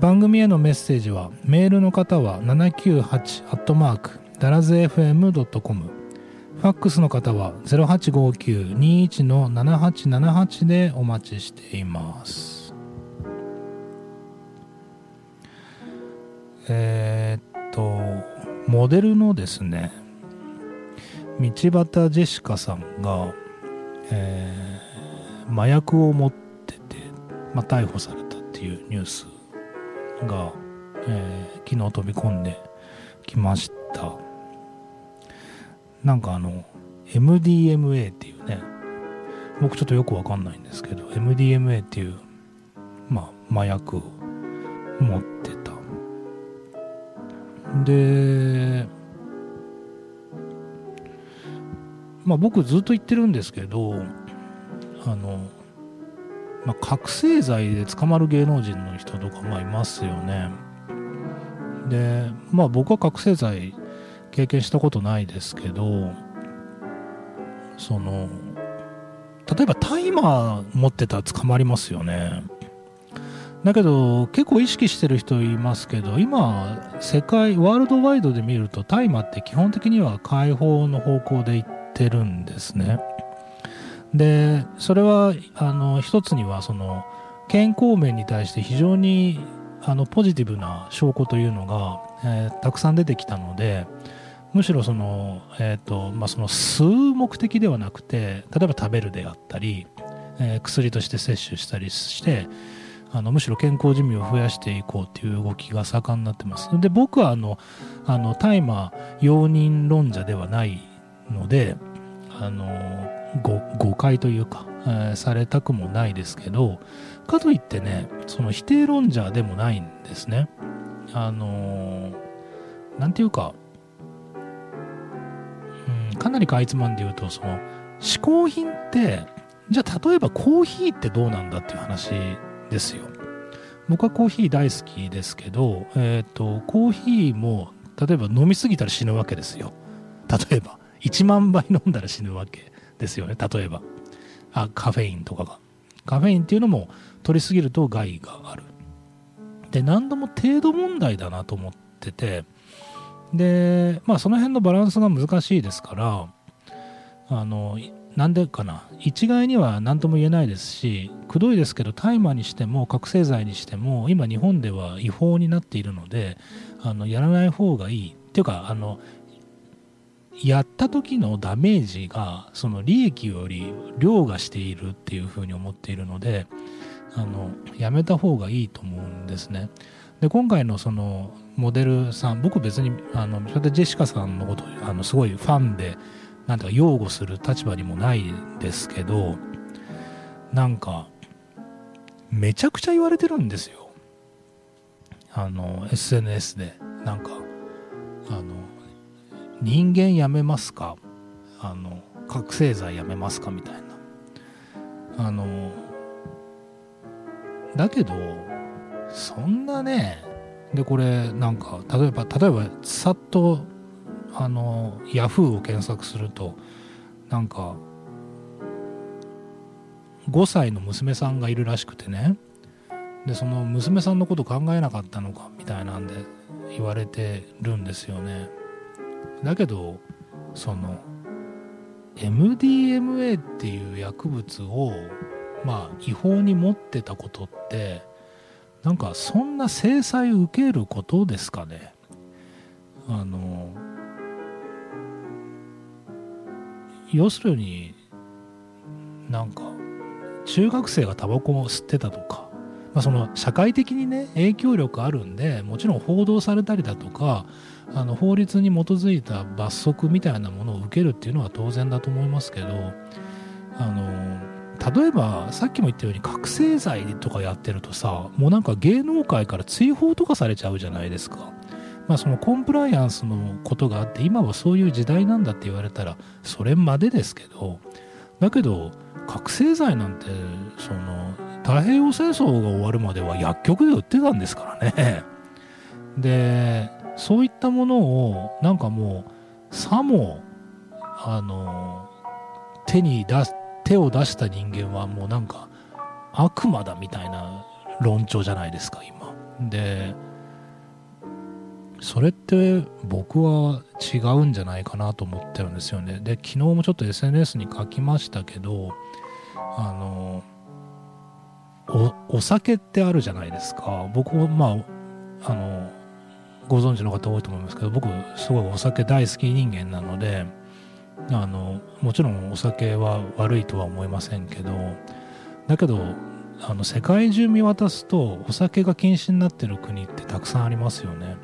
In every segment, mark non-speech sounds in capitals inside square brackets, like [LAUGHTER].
番組へのメッセージはメールの方は798ダラズ FM.com ファックスの方は0859-21-7878でお待ちしています。えー、っとモデルのですね道端ジェシカさんが、えー、麻薬を持ってて、まあ、逮捕されたっていうニュースが、えー、昨日飛び込んできました。なんかあの MDMA っていうね僕ちょっとよくわかんないんですけど MDMA っていうまあ麻薬を持ってた。でまあ僕ずっと言ってるんですけどあのまあ、覚醒剤で捕まる芸能人の人とかまあいますよね。で、まあ僕は覚醒剤経験したことないですけど、その、例えばタイマー持ってたら捕まりますよね。だけど結構意識してる人いますけど今世界ワールドワイドで見ると大麻って基本的には解放の方向でいってるんですね。でそれはあの一つにはその健康面に対して非常にあのポジティブな証拠というのが、えー、たくさん出てきたのでむしろその,、えーとまあ、その吸う目的ではなくて例えば食べるであったり、えー、薬として摂取したりしてあのむしろ健康寿命を増やしていこうという動きが盛んになってます。で僕はあのあの大麻容認論者ではないのであの誤解というか、えー、されたくもないですけどかといってねその否定論者でもないんですね。あのー、なんていうか、うん、かなりかいつまんで言うとその嗜好品ってじゃあ例えばコーヒーってどうなんだっていう話ですよ。僕はコーヒー大好きですけど、え、ー、とコーヒーも例えば飲みすぎたら死ぬわけですよ。例えば。1万杯飲んだら死ぬわけですよね。例えば。あカフェインとかが。カフェインっていうのも取りすぎると害がある。で何度も程度問題だなと思ってて。でまあその辺のバランスが難しいですからあのなんでかな。一概には何とも言えないですしくどいですけど大麻にしても覚醒剤にしても今日本では違法になっているのであのやらない方がいい。っていうかあのやった時のダメージがその利益より凌駕しているっていうふうに思っているのであのやめた方がいいと思うんですね。で今回のそのモデルさん僕別にあのそれでジェシカさんのことあのすごいファンでなんてか擁護する立場にもないですけどなんかめちゃくちゃ言われてるんですよあの SNS でなんかあの人間やめますか？あの覚醒剤やめますかみたいな。あのだけどそんなねでこれなんか例えば例えばさっとあのヤフーを検索するとなんか5歳の娘さんがいるらしくてね。でその娘さんのこと考えなかったのかみたいなんで言われてるんですよね。だけどその MDMA っていう薬物をまあ違法に持ってたことってなんかそんな制裁を受けることですかね。あの要するになんか中学生がタバコを吸ってたとか、まあ、その社会的にね影響力あるんでもちろん報道されたりだとかあの法律に基づいた罰則みたいなものを受けるっていうのは当然だと思いますけどあの例えばさっきも言ったように覚醒剤とかやってるとさもうなんか芸能界から追放とかされちゃうじゃないですか。まあ、そのコンプライアンスのことがあって今はそういう時代なんだって言われたらそれまでですけどだけど覚醒剤なんてその太平洋戦争が終わるまでは薬局で売ってたんですからね。でそういったものをなんかもうさもあの手に出す手を出した人間はもうなんか悪魔だみたいな論調じゃないですか今。でそれって僕は違うんじゃないかなと思ってるんですよね。で昨日もちょっと SNS に書きましたけどあのお酒ってあるじゃないですか。僕もまああのご存知の方多いと思いますけど僕すごいお酒大好き人間なのであのもちろんお酒は悪いとは思いませんけどだけどあの世界中見渡すとお酒が禁止になってる国ってたくさんありますよね。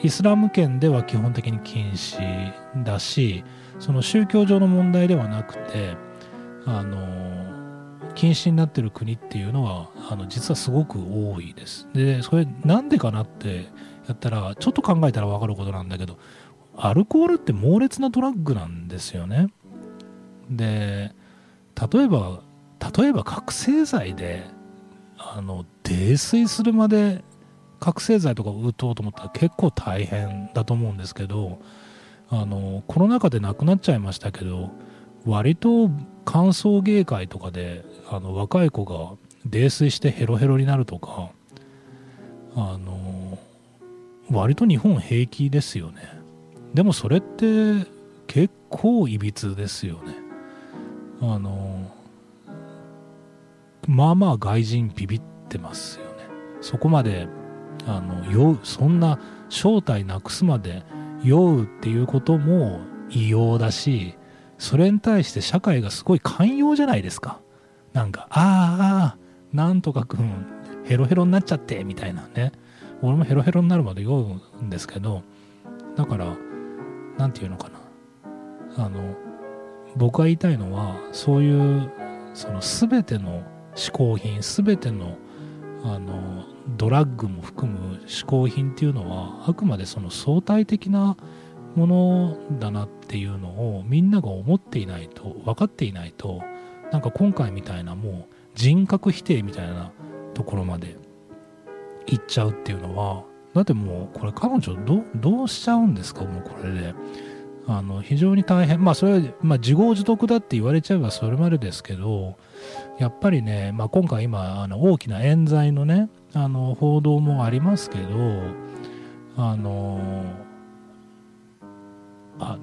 イスラム圏では基本的に禁止だしその宗教上の問題ではなくてあの禁止になってる国っていうのはあの実はすごく多いです。でそれなんでかなってやったらちょっと考えたら分かることなんだけどアルコールって猛烈なドラッグなんですよね。で例えば例えば覚醒剤であの泥酔するまで覚醒剤とか打とうと思ったら結構大変だと思うんですけどあのコロナ禍で亡くなっちゃいましたけど割と歓送迎会とかであの若い子が泥酔してヘロヘロになるとかあの割と日本平気ですよね。でもそれって結構いびつですよね。あのまあまあ外人ビビってますよね。そこまであの酔うそんな正体なくすまで酔うっていうことも異様だしそれに対して社会がすごい寛容じゃないですか。なんかああなんとかくんヘロヘロになっちゃってみたいなね。俺もヘロヘロになるまで酔うんですけどだから何て言うのかな。あの僕が言いたいのはそういうその全ての嗜好品全てのあのドラッグも含む嗜好品っていうのはあくまでその相対的なものだなっていうのをみんなが思っていないと分かっていないとなんか今回みたいなもう人格否定みたいなところまで行っちゃうっていうのはだってもうこれ彼女どどうしちゃうんですか？もうこれで。あの非常に大変。まあそれは、まあ、自業自得だって言われちゃえばそれまでですけどやっぱりね、まあ、今回今あの大きな冤罪のねあの報道もありますけどあのあ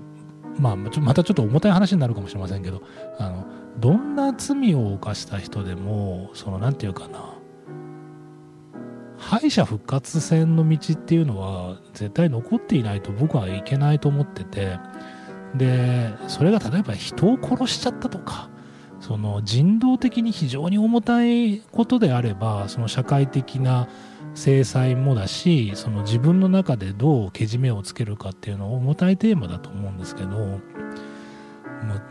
まあまたちょっと重たい話になるかもしれませんけどあのどんな罪を犯した人でもその何て言うかな敗者復活戦の道っていうのは絶対残っていないと僕はいけないと思っててでそれが例えば人を殺しちゃったとかその人道的に非常に重たいことであればその社会的な制裁もだしその自分の中でどうけじめをつけるかっていうのは重たいテーマだと思うんですけどもう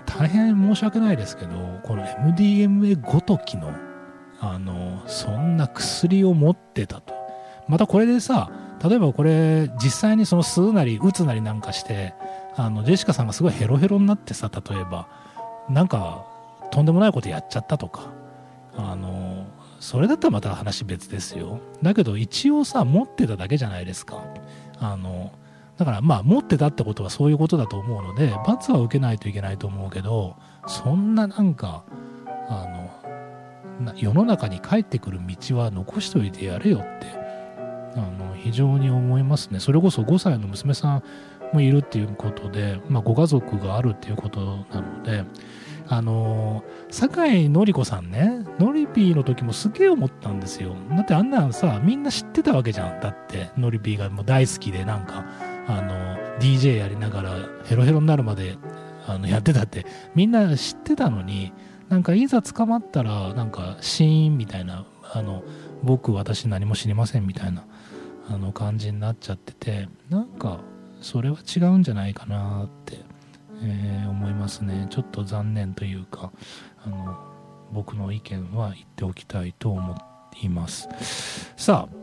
大変申し訳ないですけどこの MDMA ごときのあのそんな薬を持ってたと。またこれでさ例えばこれ実際にその吸うなり打つなりなんかしてあのジェシカさんがすごいヘロヘロになってさ例えばなんかとんでもないことやっちゃったとか。あのそれだったらまた話別ですよ。だけど一応さ持ってただけじゃないですか。あのだからまあ持ってたってことはそういうことだと思うので罰は受けないといけないと思うけどそんななんかあの世の中に帰ってくる道は残しといてやれよって。あの非常に思いますね。それこそ5歳の娘さんもいるっていうことで、まあ、ご家族があるっていうことなのであの酒井のり子さんねノリピーの時もすげえ思ったんですよ。だってあんなんさみんな知ってたわけじゃん。だってノリピーがもう大好きでなんかあの DJ やりながらヘロヘロになるまであのやってたってみんな知ってたのになんかいざ捕まったらなんかシーンみたいなあの僕私何も知りませんみたいなあの感じになっちゃっててなんかそれは違うんじゃないかなってえー、思いますね。ちょっと残念というかあの僕の意見は言っておきたいと思っています。さあ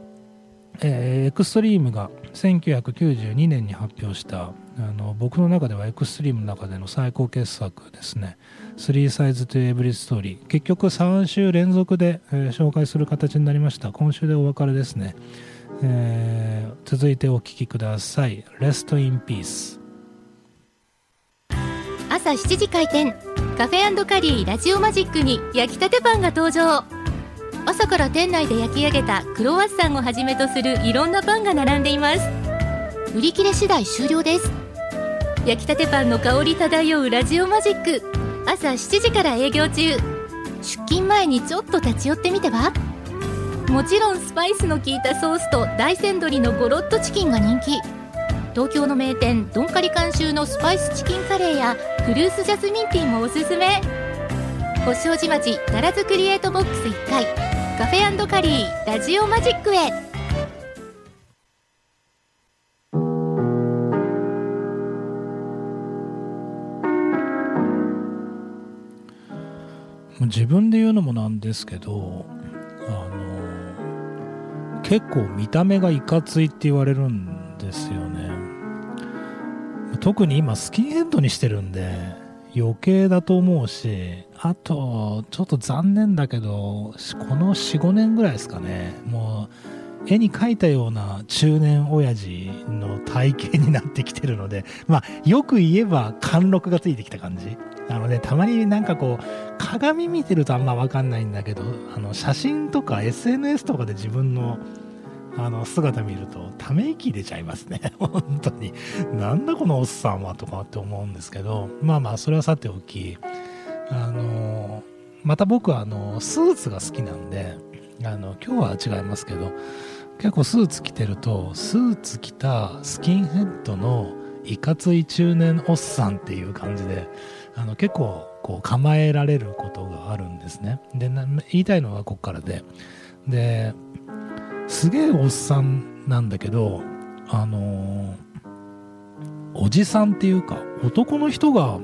えー、エクストリームが1992年に発表したあの僕の中ではエクストリームの中での最高傑作ですね「3サイズとエブリストーリー」結局3週連続で、えー、紹介する形になりました。今週でお別れですね、えー、続いてお聴きください「レストインピース」朝7時開店。カフェカリーラジオマジックに焼きたてパンが登場。朝から店内で焼き上げたクロワッサンをはじめとするいろんなパンが並んでいます。売り切れ次第終了です。焼きたてパンの香り漂うラジオマジック。朝7時から営業中。出勤前にちょっと立ち寄ってみては？もちろんスパイスの効いたソースと大山鶏のゴロッとチキンが人気。東京の名店ドンカリ監修のスパイスチキンカレーやフルーツジャスミンティーもおすすめ。星王子町奈良津クリエイトボックス1階。カフェカリーラジオマジックへ。自分で言うのもなんですけどあの結構見た目がいかついって言われるんですよね。特に今スキンヘッドにしてるんで余計だと思うしあとちょっと残念だけどこの45年ぐらいですかね。もう絵に描いたような中年親父の体型になってきてるのでまあよく言えば貫禄がついてきた感じ。あのねたまになんかこう鏡見てるとあんま分かんないんだけどあの写真とか SNS とかで自分のあの姿見るとため息出ちゃいますね。[LAUGHS] 本当に。なんだこのおっさんはとかって思うんですけどまあまあそれはさておきあのまた僕はあのスーツが好きなんであの今日は違いますけど結構スーツ着てるとスーツ着たスキンヘッドのいかつい中年おっさんっていう感じであの結構こう構えられることがあるんですね。で言いたいのはここからで。ですげえおっさんなんだけどあの、おじさんっていうか男の人が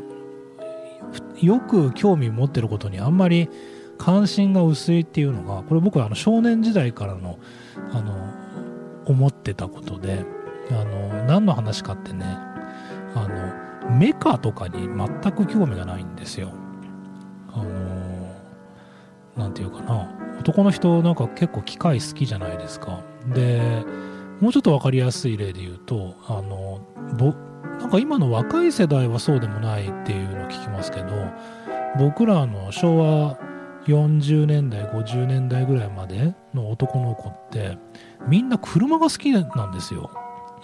よく興味持ってることにあんまり関心が薄いっていうのがこれ僕はあの少年時代からのあの思ってたことであの何の話かってねあのメカとかに全く興味がないんですよ。あの何て言うかな。男の人なんか結構機械好きじゃないですか。でもうちょっと分かりやすい例で言うとあのなんか今の若い世代はそうでもないっていうのを聞きますけど僕らの昭和40年代50年代ぐらいまでの男の子ってみんな車が好きなんですよ。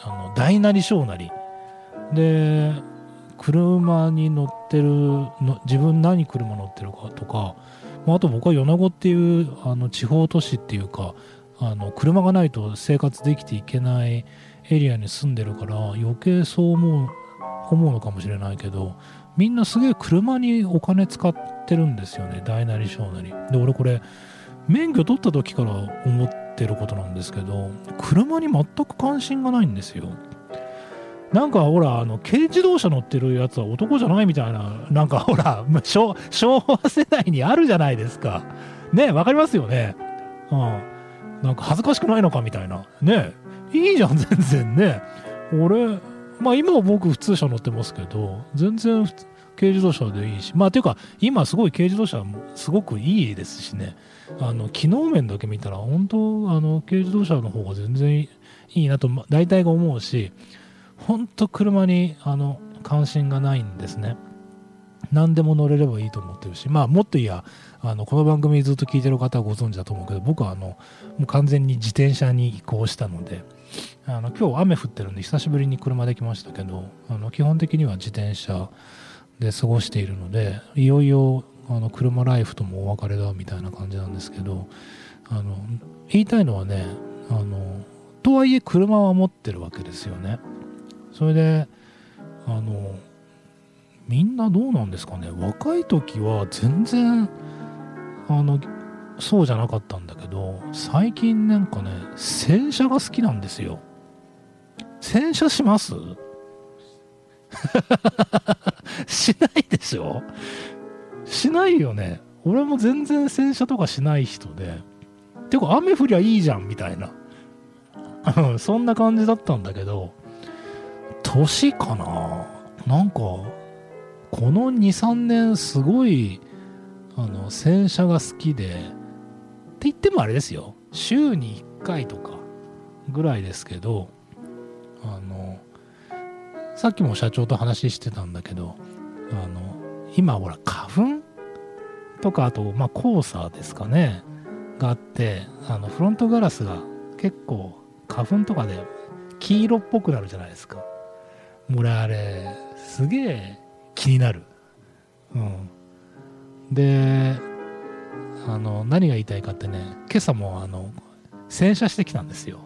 あの大なり小なり。で車に乗ってるの自分何車乗ってるかとかまあ、あと僕は米子っていうあの地方都市っていうかあの車がないと生活できていけないエリアに住んでるから余計そう思う思うのかもしれないけどみんなすげえ車にお金使ってるんですよね大なり小なり。で俺これ免許取った時から思ってることなんですけど車に全く関心がないんですよ。なんかほら、あの、軽自動車乗ってるやつは男じゃないみたいな、なんかほら、[LAUGHS] 昭和世代にあるじゃないですか。ね、わかりますよね。うん。なんか恥ずかしくないのかみたいな。ね、いいじゃん、全然ね。俺、まあ今は僕普通車乗ってますけど、全然軽自動車でいいし。まあていうか、今すごい軽自動車もすごくいいですしね。あの、機能面だけ見たら、本当あの、軽自動車の方が全然いいなと、大体が思うし、本当車にあの関心がないんですね。何でも乗れればいいと思ってるし、まあ、もっといやあのこの番組ずっと聞いてる方はご存知だと思うけど僕はあのもう完全に自転車に移行したのであの今日雨降ってるんで久しぶりに車で来ましたけどあの基本的には自転車で過ごしているのでいよいよあの車ライフともお別れだみたいな感じなんですけどあの言いたいのはねあのとはいえ車は持ってるわけですよね。それであのみんなどうなんですかね？若い時は全然あのそうじゃなかったんだけど最近なんかね洗車が好きなんですよ。洗車します？[LAUGHS] しないでしょ？しないよね。俺も全然洗車とかしない人で。てか雨降りゃいいじゃんみたいな。そんな感じだったんだけど、年かな？なんか、この2、3年すごい、あの、洗車が好きで、って言ってもあれですよ。週に1回とかぐらいですけど、あの、さっきも社長と話してたんだけど、あの、今ほら花粉とかあと、まあ、黄砂ですかね、があって、あの、フロントガラスが結構花粉とかで黄色っぽくなるじゃないですか。俺あれ、すげえ気になる。うん。で、あの、何が言いたいかってね、今朝もあの、洗車してきたんですよ。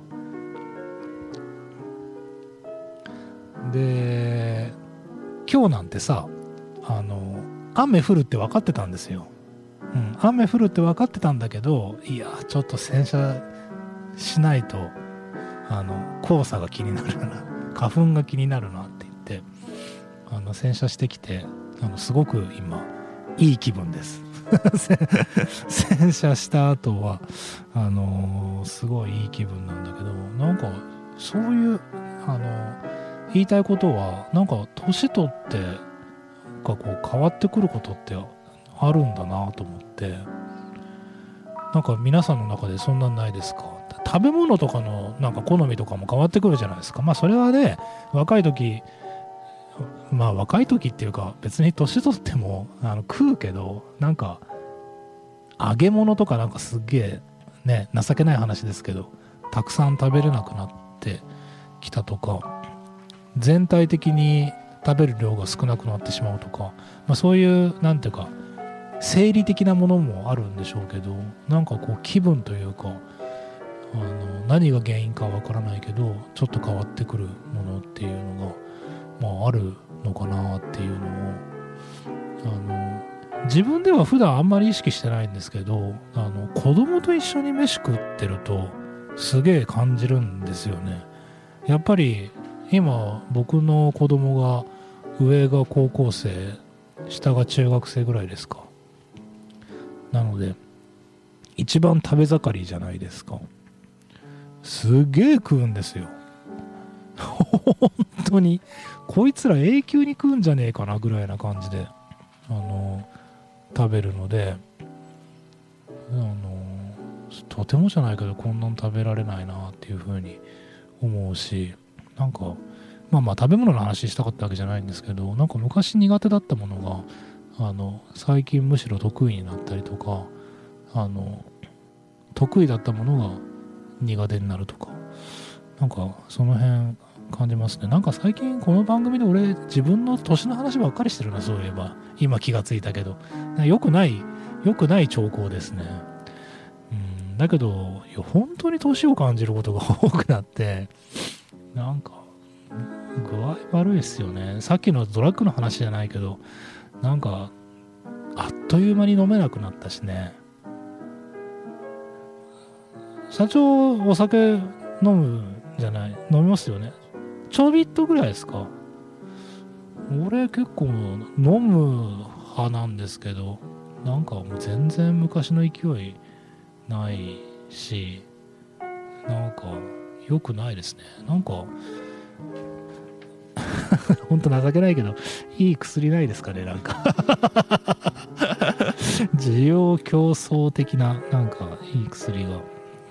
で、今日なんてさ、あの、雨降るって分かってたんですよ。うん、雨降るって分かってたんだけど、いや、ちょっと洗車しないと、あの、黄砂が気になるな、花粉が気になるなって言って、あの、洗車してきて、あの、すごく今、いい気分です。[LAUGHS] 洗車した後は、あのー、すごいいい気分なんだけど、なんか、そういう、あの、言いたいことは、なんか、年取って、がこう変わってくることってあるんだなと思ってなんか皆さんの中でそんなんないですか？食べ物とかのなんか好みとかも変わってくるじゃないですか。まあそれはね若い時まあ若い時っていうか別に年取ってもあの食うけどなんか揚げ物とかなんかすっげえね情けない話ですけどたくさん食べれなくなってきたとか全体的に食べる量が少なくなってしまうとか、まあ、そういう何ていうか生理的なものもあるんでしょうけどなんかこう気分というかあの何が原因かわからないけどちょっと変わってくるものっていうのが、まあ、あるのかなっていうのをあの自分では普段あんまり意識してないんですけどあの子供と一緒に飯食ってるとすげえ感じるんですよね。やっぱり今僕の子供が上が高校生下が中学生ぐらいですか。なので一番食べ盛りじゃないですか。すげえ食うんですよ。本当に。こいつら永久に食うんじゃねえかなぐらいな感じであの食べるので。あのとてもじゃないけどこんなん食べられないなっていうふうに思うしなんかまあまあ食べ物の話したかったわけじゃないんですけどなんか昔苦手だったものがあの最近むしろ得意になったりとかあの得意だったものが苦手になるとか。なんかその辺感じますね。なんか最近この番組で俺自分の年の話ばっかりしてるなそういえば。今気がついたけど。良くない良くない兆候ですね。うんだけどいや本当に年を感じることが多くなってなんか具合悪いですよね。さっきのドラッグの話じゃないけど、なんか、あっという間に飲めなくなったしね。社長、お酒飲むじゃない？飲みますよね。ちょびっとぐらいですか俺結構飲む派なんですけど、なんかもう全然昔の勢いないし、なんか良くないですね。なんか、[LAUGHS] 本当情けないけど、いい薬ないですかね、なんか [LAUGHS] 需要競争的な、なんか、いい薬が、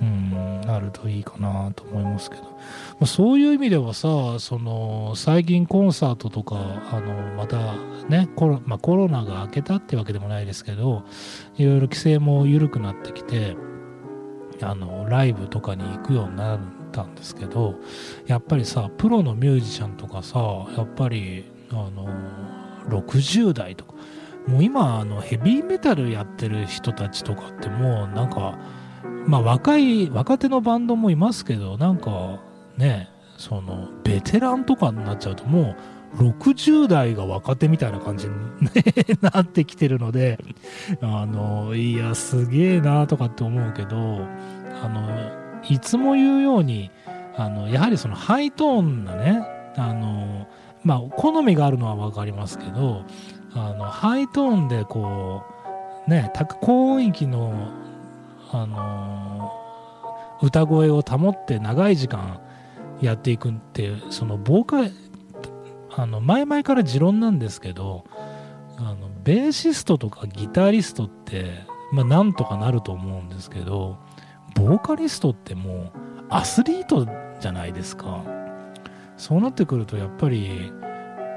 うん、あるといいかなと思いますけど。まあ、そういう意味ではさ、その、最近コンサートとか、あの、またね、コロ,、まあ、コロナが明けたってわけでもないですけど、いろいろ規制も緩くなってきて、あの、ライブとかに行くようになるたんですけどやっぱりさプロのミュージシャンとかさやっぱりあの60代とかもう今あのヘビーメタルやってる人たちとかってもうなんかまあ若い若手のバンドもいますけどなんかねそのベテランとかになっちゃうともう60代が若手みたいな感じになってきてるので [LAUGHS] あのいやすげえなとかって思うけどあのいつも言うようにあのやはりそのハイトーンなねあのまあ好みがあるのは分かりますけどあのハイトーンでこうね高音域のあの歌声を保って長い時間やっていくってそのボーカあの前々から持論なんですけどあのベーシストとかギタリストってまあなんとかなると思うんですけどボーカリストってもうアスリートじゃないですか。そうなってくるとやっぱり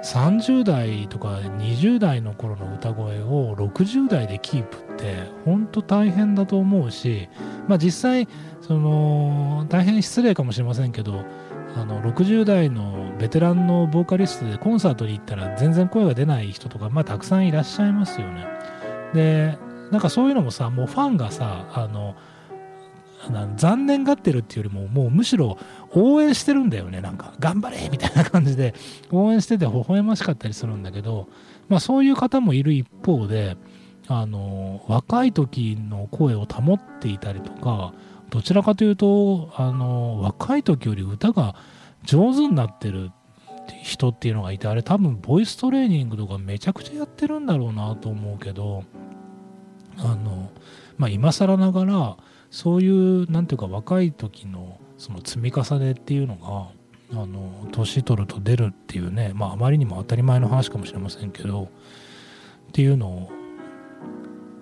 30代とか20代の頃の歌声を60代でキープって本当大変だと思うし、まあ、実際その大変失礼かもしれませんけどあの60代のベテランのボーカリストでコンサートに行ったら全然声が出ない人とか、まあ、たくさんいらっしゃいますよね。でなんかそういうのもさもうファンがさあの残念がってるっていうよりももうむしろ応援してるんだよね。なんか頑張れみたいな感じで応援してて微笑ましかったりするんだけど、まあ、そういう方もいる一方であの若い時の声を保っていたりとかどちらかというとあの若い時より歌が上手になってる人っていうのがいてあれ多分ボイストレーニングとかめちゃくちゃやってるんだろうなと思うけどあのまあ今更ながらそういうなんていうか若い時のその積み重ねっていうのがあの年取ると出るっていうねまああまりにも当たり前の話かもしれませんけどっていうのを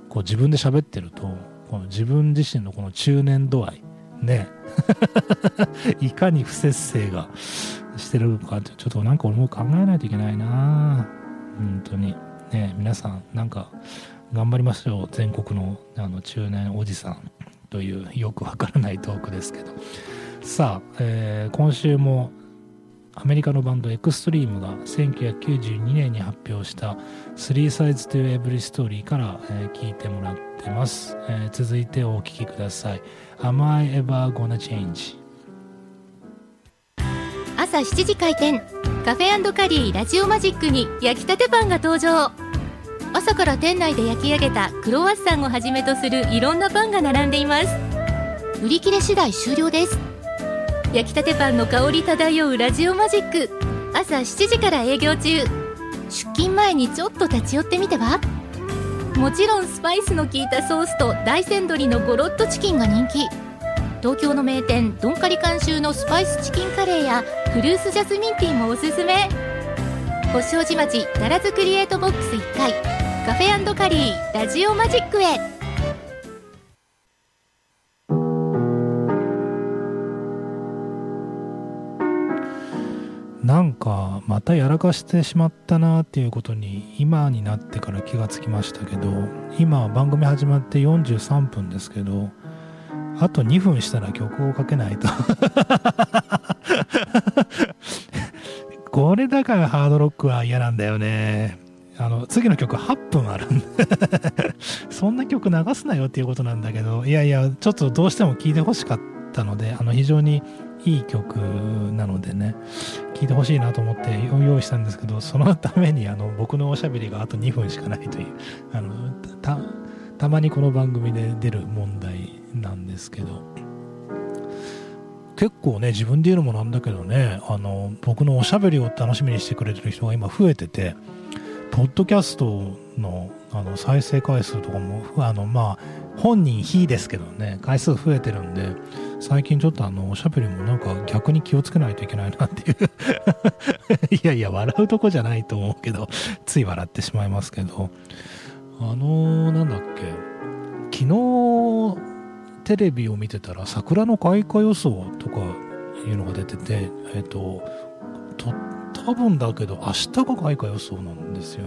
こう自分で喋ってるとこの自分自身のこの中年度合いね。[LAUGHS] いかに不節制がしてるかってちょっとなんか俺も考えないといけないな。本当に。ね皆さんなんか頑張りましょう。全国のあの中年おじさん。というよくわからないトークですけど。さあ、えー、今週もアメリカのバンドエクストリームが1992年に発表した「3 Sides to Every Story」から、えー、聞いてもらってます、えー、続いてお聴きください「Am I Ever Gonna Change」朝7時開店。カフェカリーラジオマジックに焼きたてパンが登場。朝から店内で焼き上げたクロワッサンをはじめとするいろんなパンが並んでいます。売り切れ次第終了です。焼きたてパンの香り漂うラジオマジック。朝7時から営業中。出勤前にちょっと立ち寄ってみては？もちろんスパイスの効いたソースと大山鶏のゴロッとチキンが人気。東京の名店ドンカリ監修のスパイスチキンカレーやフルーツジャスミンティーもおすすめ。星王子町奈良津クリエイトボックス1階カフェカリーラジオマジックへなんかまたやらかしてしまったなっていうことに今になってから気がつきましたけど今番組始まって43分ですけどあと2分したら曲をかけないとこれだからハードロックは嫌なんだよねあの次の曲8分あるんで。[LAUGHS] そんな曲流すなよっていうことなんだけどいやいやちょっとどうしても聴いてほしかったのであの非常にいい曲なのでね聴いてほしいなと思って用意したんですけどそのためにあの僕のおしゃべりがあと2分しかないというあのたたまにこの番組で出る問題なんですけど。結構ね自分で言うのもなんだけどねあの僕のおしゃべりを楽しみにしてくれてる人が今増えててポッドキャストのあの再生回数とかもあのまあ本人非ですけどね回数増えてるんで最近ちょっとあのおしゃべりもなんか逆に気をつけないといけないなっていう。[LAUGHS] いやいや笑うとこじゃないと思うけどつい笑ってしまいますけど。あのー、なんだっけ。昨日テレビを見てたら桜の開花予想とかいうのが出ててえっ、ー、と多分だけど、明日が開花予想なんですよ。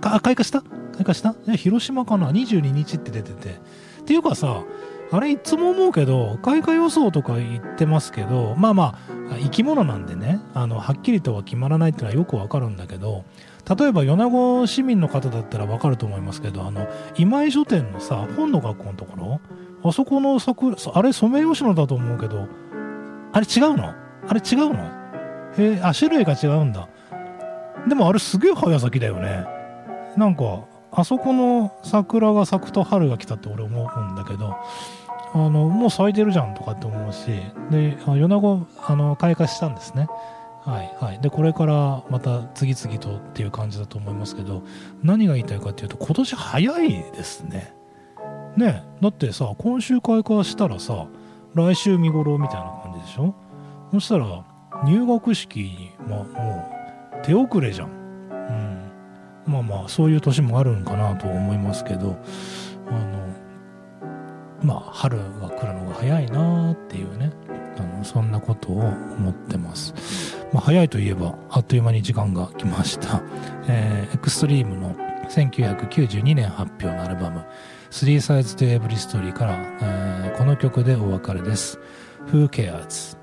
か、開花した？開花した、広島かな ?22 日って出てて。っていうかさ、あれいつも思うけど、開花予想とか言ってますけど、まあまあ、生き物なんでね、あの、はっきりとは決まらないっていうのはよくわかるんだけど、例えば米子市民の方だったらわかると思いますけど、あの、今井書店のさ、本の学校のところ、あそこの桜、あれソメイヨシノだと思うけど、あれ違うの？あれ違うの？へえあ種類が違うんだ。でもあれすげえ早咲きだよね。なんかあそこの桜が咲くと春が来たって俺思うんだけどあのもう咲いてるじゃんとかって思うしで米子あの開花したんですね。はいはい。でこれからまた次々とっていう感じだと思いますけど何が言いたいかっていうと今年早いですね。ねだってさ今週開花したらさ来週見頃みたいな感じでしょ？そしたら入学式に、まあ、もう手遅れじゃん、うん、まあまあそういう年もあるんかなと思いますけどあのまあ春が来るのが早いなっていうねあのそんなことを思ってます、まあ、早いといえばあっという間に時間が来ました、[LAUGHS] えー、エクストリームの1992年発表のアルバム「3 Sides to Every Story」から、えー、この曲でお別れです。Who Cares?